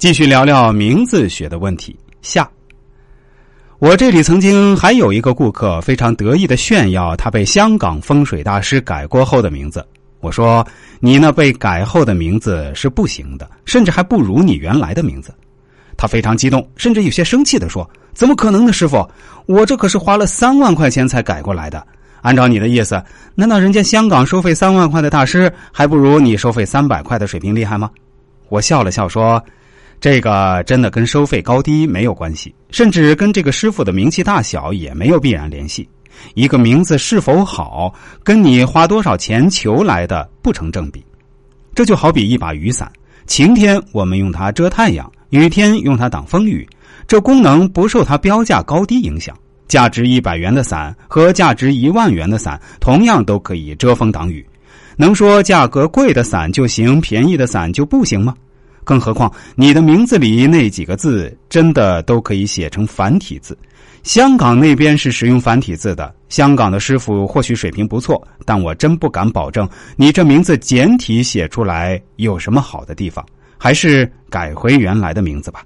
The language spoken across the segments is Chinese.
继续聊聊名字学的问题。下，我这里曾经还有一个顾客非常得意的炫耀他被香港风水大师改过后的名字。我说：“你那被改后的名字是不行的，甚至还不如你原来的名字。”他非常激动，甚至有些生气的说：“怎么可能呢，师傅？我这可是花了三万块钱才改过来的。按照你的意思，难道人家香港收费三万块的大师还不如你收费三百块的水平厉害吗？”我笑了笑说。这个真的跟收费高低没有关系，甚至跟这个师傅的名气大小也没有必然联系。一个名字是否好，跟你花多少钱求来的不成正比。这就好比一把雨伞，晴天我们用它遮太阳，雨天用它挡风雨，这功能不受它标价高低影响。价值一百元的伞和价值一万元的伞，同样都可以遮风挡雨。能说价格贵的伞就行，便宜的伞就不行吗？更何况，你的名字里那几个字真的都可以写成繁体字。香港那边是使用繁体字的，香港的师傅或许水平不错，但我真不敢保证你这名字简体写出来有什么好的地方。还是改回原来的名字吧。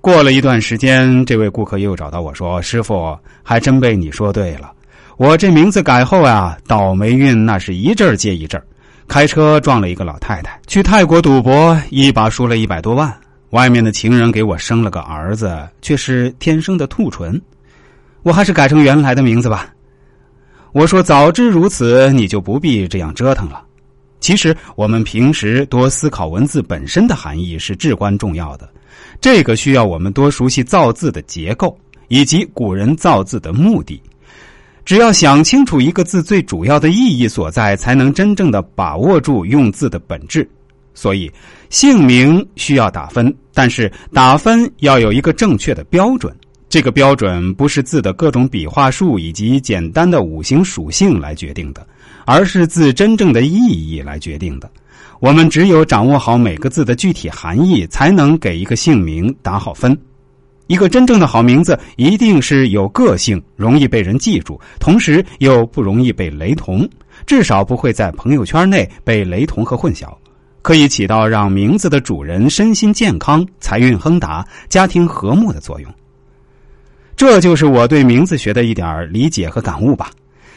过了一段时间，这位顾客又找到我说：“师傅，还真被你说对了，我这名字改后啊，倒霉运那是一阵接一阵儿。”开车撞了一个老太太，去泰国赌博，一把输了一百多万。外面的情人给我生了个儿子，却是天生的兔唇。我还是改成原来的名字吧。我说早知如此，你就不必这样折腾了。其实我们平时多思考文字本身的含义是至关重要的。这个需要我们多熟悉造字的结构，以及古人造字的目的。只要想清楚一个字最主要的意义所在，才能真正的把握住用字的本质。所以，姓名需要打分，但是打分要有一个正确的标准。这个标准不是字的各种笔画数以及简单的五行属性来决定的，而是字真正的意义来决定的。我们只有掌握好每个字的具体含义，才能给一个姓名打好分。一个真正的好名字，一定是有个性、容易被人记住，同时又不容易被雷同，至少不会在朋友圈内被雷同和混淆，可以起到让名字的主人身心健康、财运亨达、家庭和睦的作用。这就是我对名字学的一点理解和感悟吧。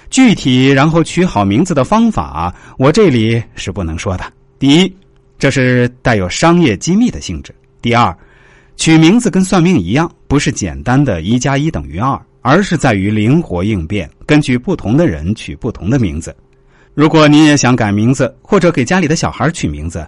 具体然后取好名字的方法，我这里是不能说的。第一，这是带有商业机密的性质；第二。取名字跟算命一样，不是简单的一加一等于二，而是在于灵活应变，根据不同的人取不同的名字。如果你也想改名字，或者给家里的小孩取名字，